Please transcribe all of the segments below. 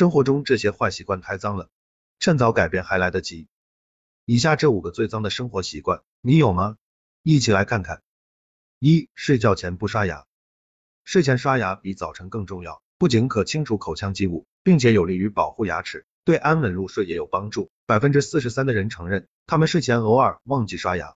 生活中这些坏习惯太脏了，趁早改变还来得及。以下这五个最脏的生活习惯，你有吗？一起来看看。一、睡觉前不刷牙。睡前刷牙比早晨更重要，不仅可清除口腔积物，并且有利于保护牙齿，对安稳入睡也有帮助。百分之四十三的人承认，他们睡前偶尔忘记刷牙。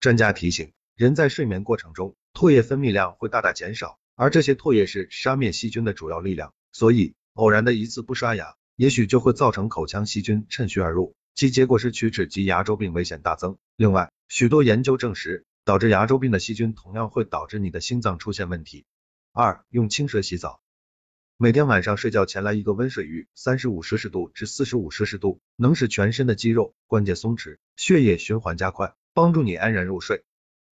专家提醒，人在睡眠过程中，唾液分泌量会大大减少，而这些唾液是杀灭细菌的主要力量，所以偶然的一次不刷牙，也许就会造成口腔细菌趁虚而入，其结果是龋齿及牙周病危险大增。另外，许多研究证实，导致牙周病的细菌同样会导致你的心脏出现问题。二、用清水洗澡，每天晚上睡觉前来一个温水浴，三十五摄氏度至四十五摄氏度，能使全身的肌肉、关节松弛，血液循环加快，帮助你安然入睡。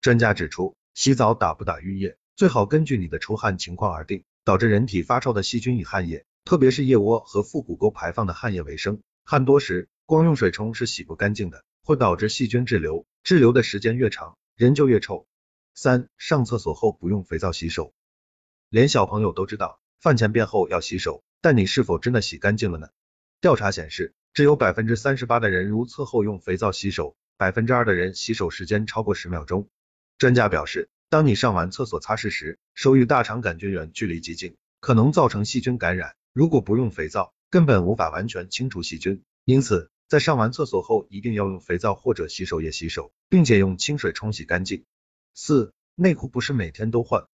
专家指出，洗澡打不打浴液，最好根据你的出汗情况而定。导致人体发臭的细菌以汗液，特别是腋窝和腹股沟排放的汗液为生，汗多时，光用水冲是洗不干净的，会导致细菌滞留，滞留的时间越长，人就越臭。三、上厕所后不用肥皂洗手。连小朋友都知道饭前便后要洗手，但你是否真的洗干净了呢？调查显示，只有百分之三十八的人如厕后用肥皂洗手，百分之二的人洗手时间超过十秒钟。专家表示，当你上完厕所擦拭时，手与大肠杆菌远距离极近，可能造成细菌感染。如果不用肥皂，根本无法完全清除细菌。因此，在上完厕所后，一定要用肥皂或者洗手液洗手，并且用清水冲洗干净。四、内裤不是每天都换。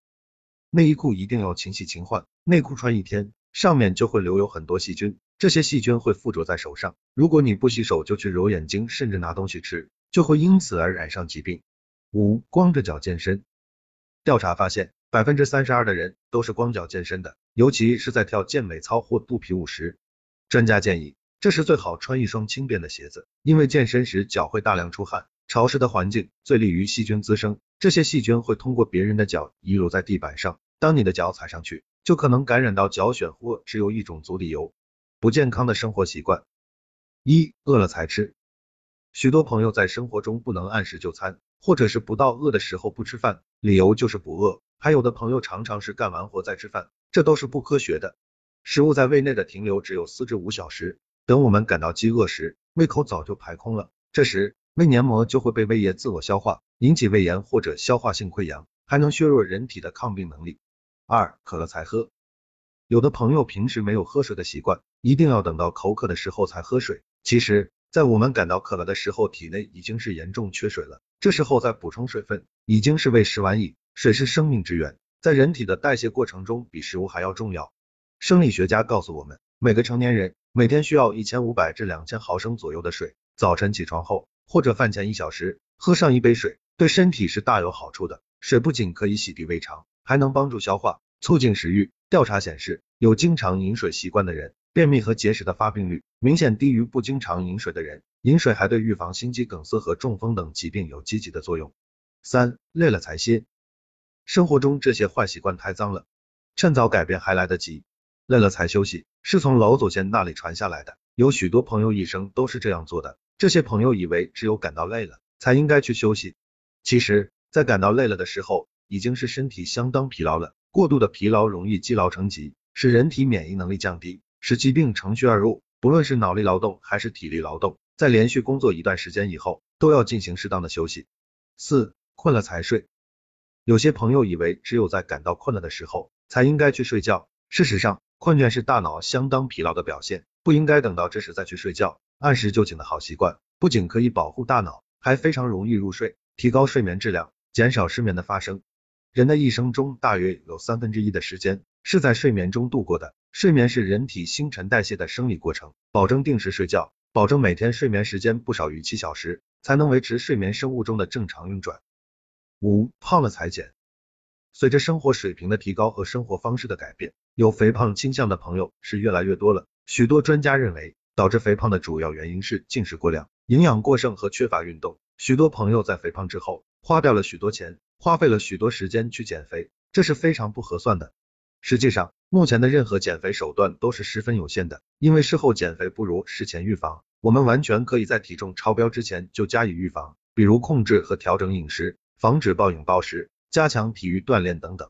内衣裤一定要勤洗勤换，内裤穿一天，上面就会留有很多细菌，这些细菌会附着在手上，如果你不洗手就去揉眼睛，甚至拿东西吃，就会因此而染上疾病。五、光着脚健身，调查发现，百分之三十二的人都是光脚健身的，尤其是在跳健美操或肚皮舞时。专家建议，这时最好穿一双轻便的鞋子，因为健身时脚会大量出汗。潮湿的环境最利于细菌滋生，这些细菌会通过别人的脚遗留在地板上，当你的脚踩上去，就可能感染到脚癣或只有一种足底油。不健康的生活习惯，一饿了才吃。许多朋友在生活中不能按时就餐，或者是不到饿的时候不吃饭，理由就是不饿。还有的朋友常常是干完活再吃饭，这都是不科学的。食物在胃内的停留只有四至五小时，等我们感到饥饿时，胃口早就排空了，这时。胃黏膜就会被胃液自我消化，引起胃炎或者消化性溃疡，还能削弱人体的抗病能力。二，渴了才喝。有的朋友平时没有喝水的习惯，一定要等到口渴的时候才喝水。其实，在我们感到渴了的时候，体内已经是严重缺水了，这时候再补充水分，已经是为时晚矣。水是生命之源，在人体的代谢过程中，比食物还要重要。生理学家告诉我们，每个成年人每天需要一千五百至两千毫升左右的水。早晨起床后。或者饭前一小时喝上一杯水，对身体是大有好处的。水不仅可以洗涤胃肠，还能帮助消化，促进食欲。调查显示，有经常饮水习惯的人，便秘和结石的发病率明显低于不经常饮水的人。饮水还对预防心肌梗塞和中风等疾病有积极的作用。三，累了才歇。生活中这些坏习惯太脏了，趁早改变还来得及。累了才休息，是从老祖先那里传下来的，有许多朋友一生都是这样做的。这些朋友以为只有感到累了才应该去休息，其实，在感到累了的时候，已经是身体相当疲劳了。过度的疲劳容易积劳成疾，使人体免疫能力降低，使疾病乘虚而入。不论是脑力劳动还是体力劳动，在连续工作一段时间以后，都要进行适当的休息。四，困了才睡。有些朋友以为只有在感到困了的时候才应该去睡觉，事实上，困倦是大脑相当疲劳的表现，不应该等到这时再去睡觉。按时就寝的好习惯，不仅可以保护大脑，还非常容易入睡，提高睡眠质量，减少失眠的发生。人的一生中，大约有三分之一的时间是在睡眠中度过的。睡眠是人体新陈代谢的生理过程，保证定时睡觉，保证每天睡眠时间不少于七小时，才能维持睡眠生物钟的正常运转。五，胖了才减。随着生活水平的提高和生活方式的改变，有肥胖倾向的朋友是越来越多了。许多专家认为。导致肥胖的主要原因是进食过量、营养过剩和缺乏运动。许多朋友在肥胖之后，花掉了许多钱，花费了许多时间去减肥，这是非常不合算的。实际上，目前的任何减肥手段都是十分有限的，因为事后减肥不如事前预防。我们完全可以在体重超标之前就加以预防，比如控制和调整饮食，防止暴饮暴食，加强体育锻炼等等。